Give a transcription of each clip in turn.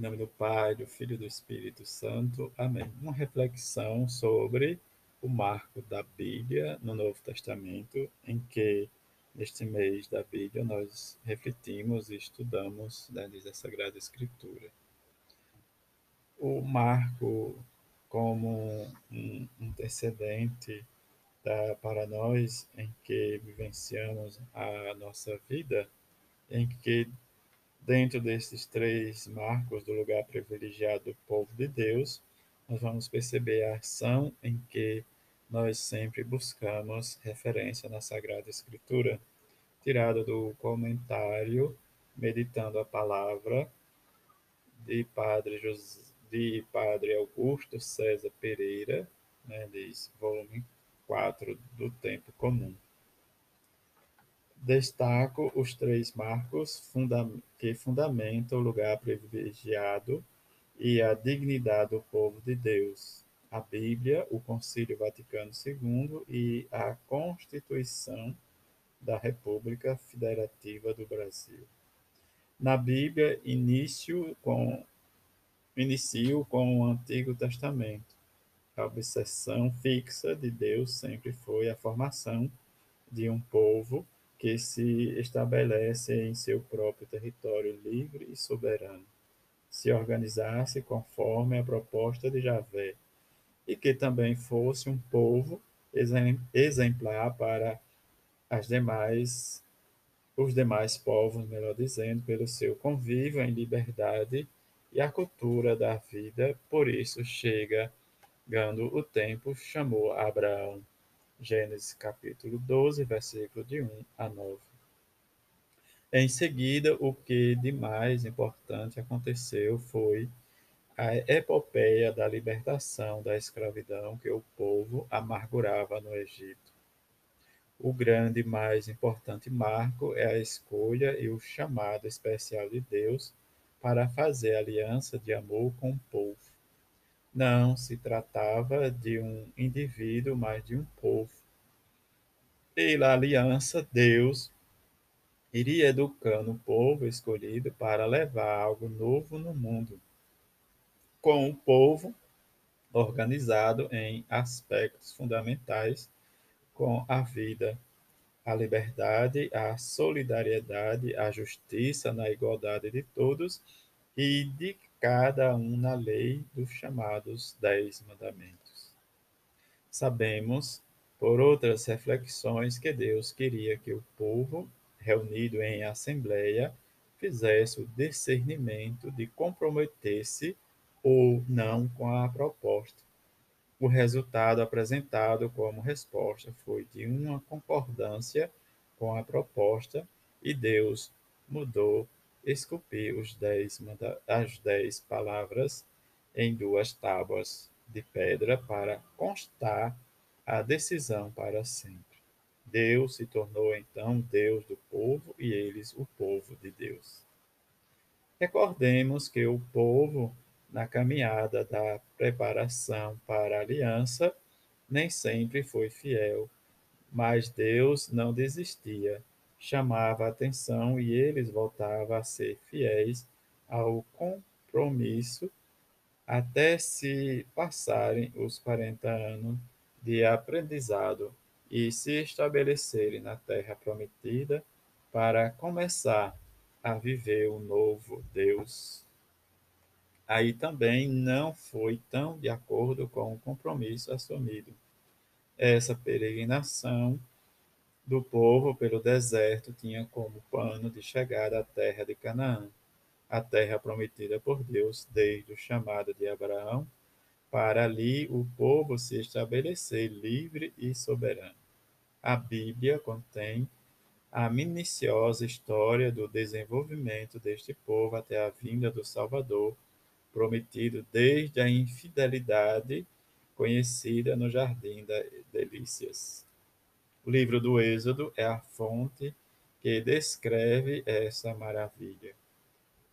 Em nome do Pai, do Filho e do Espírito Santo. Amém. Uma reflexão sobre o marco da Bíblia no Novo Testamento, em que, neste mês da Bíblia, nós refletimos e estudamos né, da Sagrada Escritura. O marco, como um antecedente da, para nós, em que vivenciamos a nossa vida, em que Dentro desses três marcos do lugar privilegiado do povo de Deus, nós vamos perceber a ação em que nós sempre buscamos referência na Sagrada Escritura, tirada do comentário Meditando a Palavra de Padre, José, de Padre Augusto César Pereira, né, diz, volume 4 do Tempo Comum. Destaco os três marcos que fundamentam o lugar privilegiado e a dignidade do povo de Deus: a Bíblia, o Concílio Vaticano II e a Constituição da República Federativa do Brasil. Na Bíblia, início com, inicio com o Antigo Testamento. A obsessão fixa de Deus sempre foi a formação de um povo que se estabelece em seu próprio território livre e soberano, se organizasse conforme a proposta de Javé, e que também fosse um povo exemplar para as demais os demais povos, melhor dizendo, pelo seu convívio em liberdade e a cultura da vida, por isso chega, ganhando o tempo, chamou Abraão Gênesis capítulo 12, versículo de 1 a 9. Em seguida, o que de mais importante aconteceu foi a epopeia da libertação da escravidão que o povo amargurava no Egito. O grande e mais importante marco é a escolha e o chamado especial de Deus para fazer aliança de amor com o povo não se tratava de um indivíduo, mas de um povo. Pela aliança, Deus iria educando o povo escolhido para levar algo novo no mundo, com o povo organizado em aspectos fundamentais com a vida, a liberdade, a solidariedade, a justiça na igualdade de todos e de cada um na lei dos chamados Dez Mandamentos. Sabemos, por outras reflexões, que Deus queria que o povo, reunido em assembleia, fizesse o discernimento de comprometer-se ou não com a proposta. O resultado apresentado como resposta foi de uma concordância com a proposta e Deus mudou esculpi os dez, as dez palavras em duas tábuas de pedra para constar a decisão para sempre. Deus se tornou então Deus do povo e eles o povo de Deus. Recordemos que o povo, na caminhada da preparação para a aliança, nem sempre foi fiel, mas Deus não desistia chamava atenção e eles voltavam a ser fiéis ao compromisso até se passarem os 40 anos de aprendizado e se estabelecerem na terra prometida para começar a viver o novo Deus. Aí também não foi tão de acordo com o compromisso assumido. Essa peregrinação do povo pelo deserto tinha como pano de chegada a terra de Canaã, a terra prometida por Deus desde o chamado de Abraão, para ali o povo se estabelecer livre e soberano. A Bíblia contém a minuciosa história do desenvolvimento deste povo até a vinda do Salvador, prometido desde a infidelidade conhecida no Jardim das Delícias. O livro do Êxodo é a fonte que descreve essa maravilha.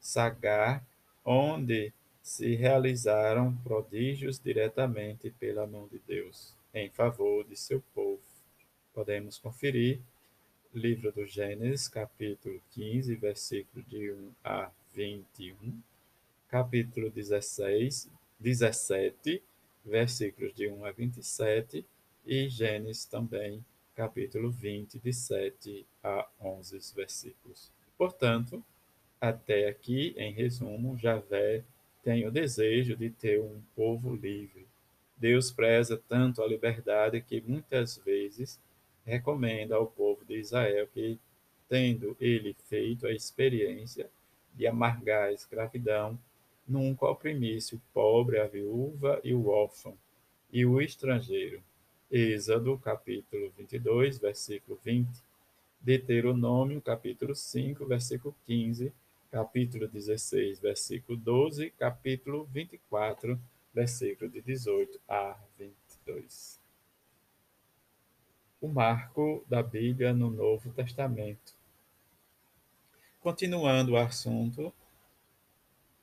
Sagar, onde se realizaram prodígios diretamente pela mão de Deus, em favor de seu povo. Podemos conferir livro do Gênesis, capítulo 15, versículo de 1 a 21, capítulo 16, 17, versículos de 1 a 27, e Gênesis também, capítulo 20, de 7 a 11 versículos. Portanto, até aqui, em resumo, Javé tem o desejo de ter um povo livre. Deus preza tanto a liberdade que muitas vezes recomenda ao povo de Israel que, tendo ele feito a experiência de amargar a escravidão, nunca oprimisse o pobre, a viúva e o órfão, e o estrangeiro. Êxodo, capítulo 22, versículo 20. Deuteronômio, capítulo 5, versículo 15. Capítulo 16, versículo 12. Capítulo 24, versículo de 18 a 22. O marco da Bíblia no Novo Testamento. Continuando o assunto,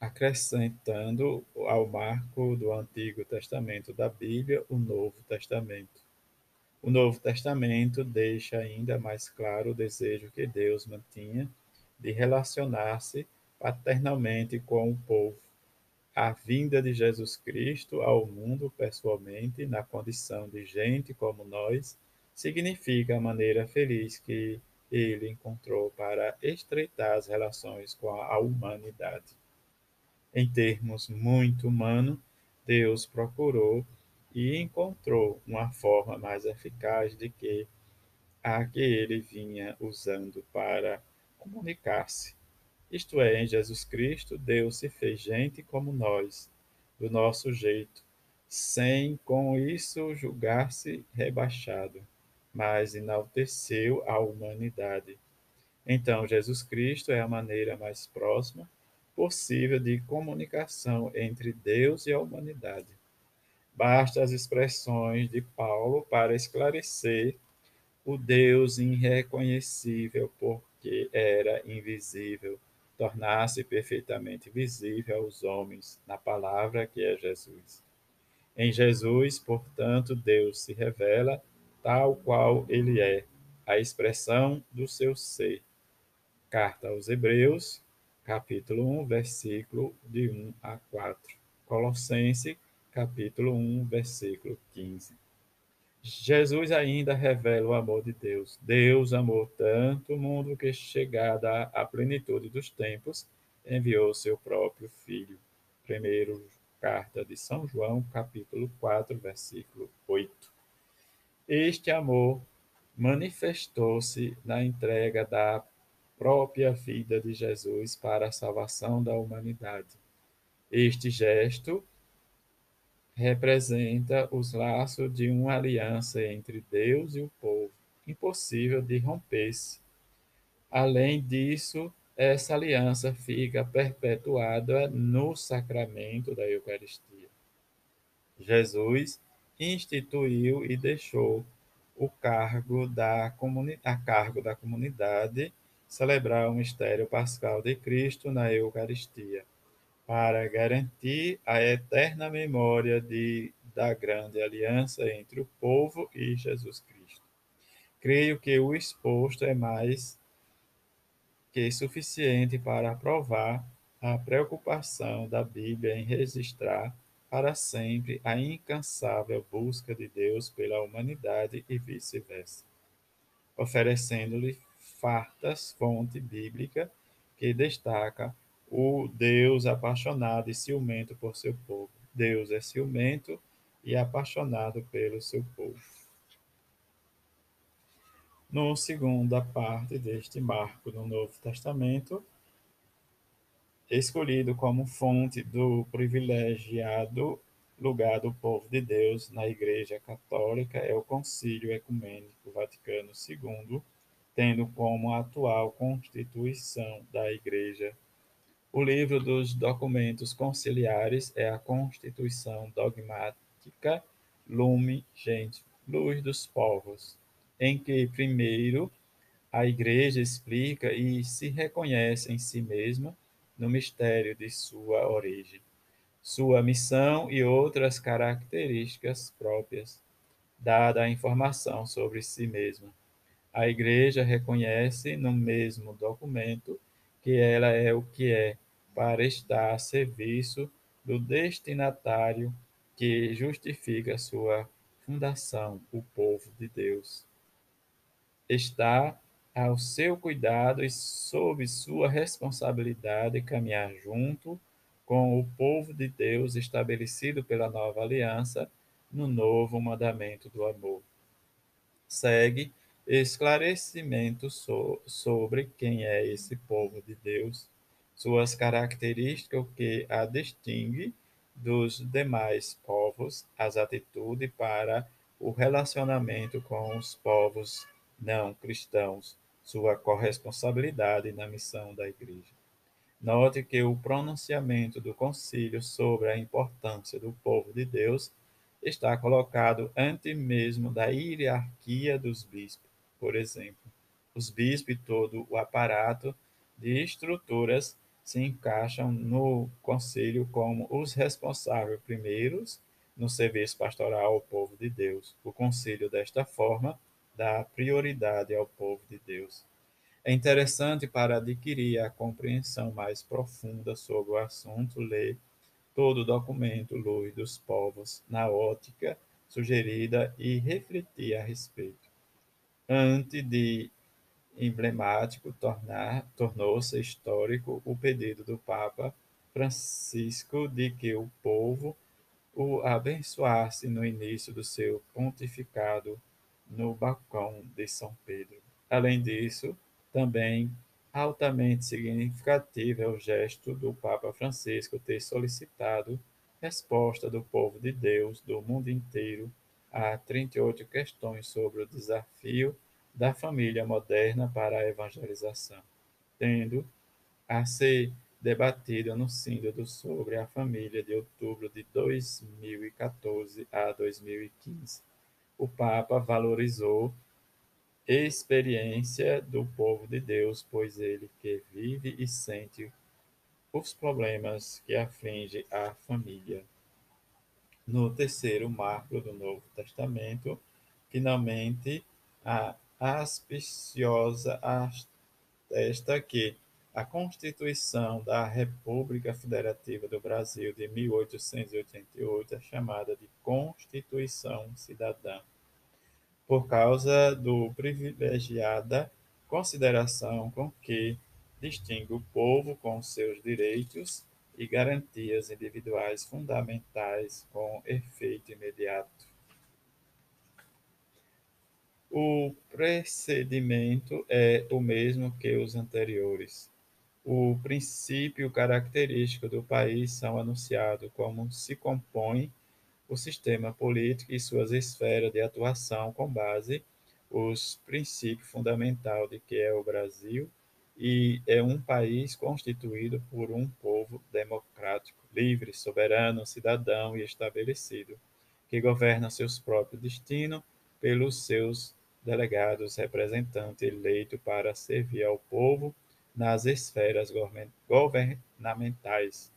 acrescentando ao marco do Antigo Testamento da Bíblia o Novo Testamento. O Novo Testamento deixa ainda mais claro o desejo que Deus mantinha de relacionar-se paternalmente com o povo. A vinda de Jesus Cristo ao mundo pessoalmente, na condição de gente como nós, significa a maneira feliz que ele encontrou para estreitar as relações com a humanidade. Em termos muito humanos, Deus procurou e encontrou uma forma mais eficaz de que a que ele vinha usando para comunicar-se. Isto é, em Jesus Cristo, Deus se fez gente como nós, do nosso jeito, sem com isso julgar-se rebaixado, mas enalteceu a humanidade. Então, Jesus Cristo é a maneira mais próxima possível de comunicação entre Deus e a humanidade. Basta as expressões de Paulo para esclarecer o Deus irreconhecível porque era invisível, tornar-se perfeitamente visível aos homens na palavra que é Jesus. Em Jesus, portanto, Deus se revela tal qual ele é, a expressão do seu ser. Carta aos Hebreus, capítulo 1, versículo de 1 a 4. Colossenses, capítulo 1, versículo 15. Jesus ainda revela o amor de Deus. Deus amou tanto o mundo que, chegada à plenitude dos tempos, enviou seu próprio Filho. Primeiro carta de São João, capítulo 4, versículo 8. Este amor manifestou-se na entrega da própria vida de Jesus para a salvação da humanidade. Este gesto representa os laços de uma aliança entre Deus e o povo, impossível de romper-se. Além disso, essa aliança fica perpetuada no sacramento da Eucaristia. Jesus instituiu e deixou o cargo da a cargo da comunidade celebrar o mistério pascal de Cristo na Eucaristia, para garantir a eterna memória de, da grande aliança entre o povo e Jesus Cristo. Creio que o exposto é mais que suficiente para provar a preocupação da Bíblia em registrar para sempre a incansável busca de Deus pela humanidade e vice-versa, oferecendo-lhe fartas fonte bíblica que destaca o Deus apaixonado e ciumento por seu povo. Deus é ciumento e apaixonado pelo seu povo. No segunda parte deste marco do Novo Testamento, escolhido como fonte do privilegiado lugar do povo de Deus na Igreja Católica é o Concílio Ecumênico Vaticano II, tendo como atual constituição da Igreja. O livro dos documentos conciliares é a Constituição Dogmática Lume Gentium, Luz dos Povos, em que, primeiro, a Igreja explica e se reconhece em si mesma no mistério de sua origem, sua missão e outras características próprias, dada a informação sobre si mesma a Igreja reconhece no mesmo documento que ela é o que é, para estar a serviço do destinatário que justifica sua fundação, o povo de Deus. Está ao seu cuidado e sob sua responsabilidade caminhar junto com o povo de Deus estabelecido pela nova aliança no novo mandamento do amor. Segue esclarecimento so, sobre quem é esse povo de Deus, suas características, o que a distingue dos demais povos, as atitudes para o relacionamento com os povos não cristãos, sua corresponsabilidade na missão da Igreja. Note que o pronunciamento do concílio sobre a importância do povo de Deus está colocado antes mesmo da hierarquia dos bispos. Por exemplo, os bispos e todo o aparato de estruturas se encaixam no concílio como os responsáveis primeiros no serviço pastoral ao povo de Deus. O concílio, desta forma, dá prioridade ao povo de Deus. É interessante para adquirir a compreensão mais profunda sobre o assunto ler todo o documento Luz dos Povos na ótica sugerida e refletir a respeito. Antes de emblemático, tornou-se histórico o pedido do Papa Francisco de que o povo o abençoasse no início do seu pontificado no balcão de São Pedro. Além disso, também altamente significativo é o gesto do Papa Francisco ter solicitado resposta do povo de Deus do mundo inteiro a 38 questões sobre o desafio da família moderna para a evangelização, tendo a ser debatida no Sínodo sobre a família de outubro de 2014 a 2015. O Papa valorizou experiência do povo de Deus, pois ele que vive e sente os problemas que afligem a família. No terceiro marco do Novo Testamento, finalmente a auspiciosa esta que a Constituição da República Federativa do Brasil de 1888 é chamada de Constituição Cidadã. Por causa do privilegiada consideração com que distingue o povo com seus direitos e garantias individuais fundamentais com efeito imediato. O procedimento é o mesmo que os anteriores. O princípio característico do país são anunciados como se compõe o sistema político e suas esferas de atuação com base os princípios fundamentais de que é o Brasil e é um país constituído por um povo democrático, livre, soberano, cidadão e estabelecido, que governa seus próprios destinos pelos seus delegados representantes eleitos para servir ao povo nas esferas governamentais.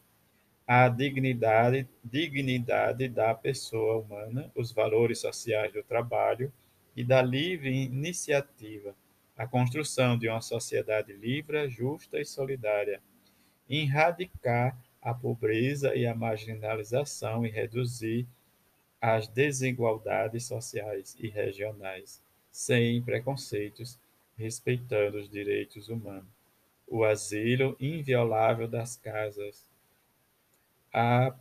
A dignidade, dignidade da pessoa humana, os valores sociais do trabalho e da livre iniciativa, a construção de uma sociedade livre, justa e solidária, erradicar a pobreza e a marginalização e reduzir as desigualdades sociais e regionais, sem preconceitos, respeitando os direitos humanos. O asilo inviolável das casas, a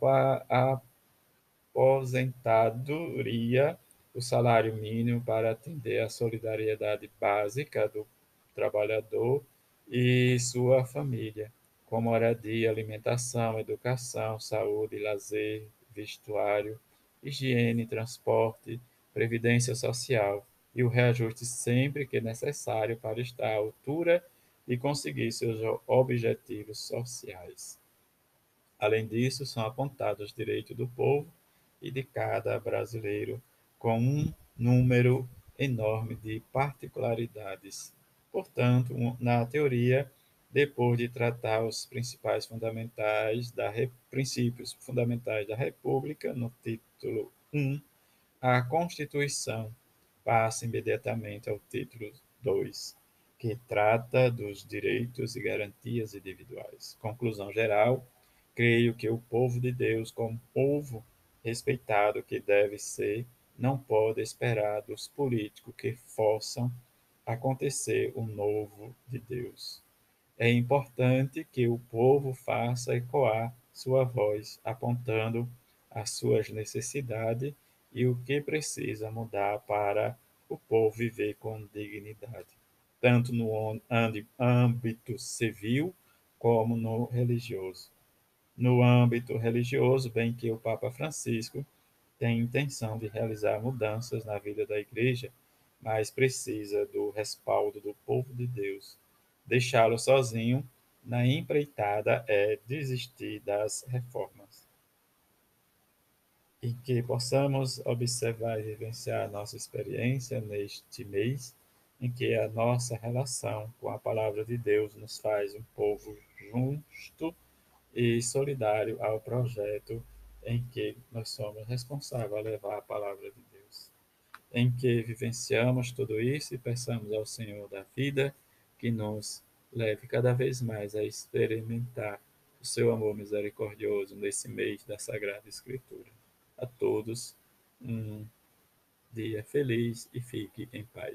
aposentadoria, o salário mínimo para atender a solidariedade básica do trabalhador e sua família, como moradia, alimentação, educação, saúde, lazer, vestuário, higiene, transporte, previdência social e o reajuste sempre que necessário para estar à altura e conseguir seus objetivos sociais. Além disso, são apontados os direitos do povo e de cada brasileiro, com um número enorme de particularidades. Portanto, na teoria, depois de tratar os principais fundamentais da princípios fundamentais da República, no título 1, a Constituição passa imediatamente ao título 2, que trata dos direitos e garantias individuais. Conclusão geral: creio que o povo de Deus, como povo respeitado que deve ser, não pode esperar dos políticos que forçam acontecer o novo de Deus. É importante que o povo faça ecoar sua voz, apontando as suas necessidades e o que precisa mudar para o povo viver com dignidade, tanto no âmbito civil como no religioso. No âmbito religioso, bem que o Papa Francisco tem intenção de realizar mudanças na vida da igreja, mas precisa do respaldo do povo de Deus. Deixá-lo sozinho na empreitada é desistir das reformas. E que possamos observar e vivenciar nossa experiência neste mês, em que a nossa relação com a palavra de Deus nos faz um povo justo e solidário ao projeto em que nós somos responsáveis a levar a palavra de Deus. Em que vivenciamos tudo isso e peçamos ao Senhor da vida que nos leve cada vez mais a experimentar o seu amor misericordioso nesse mês da Sagrada Escritura. A todos, um dia feliz e fique em paz.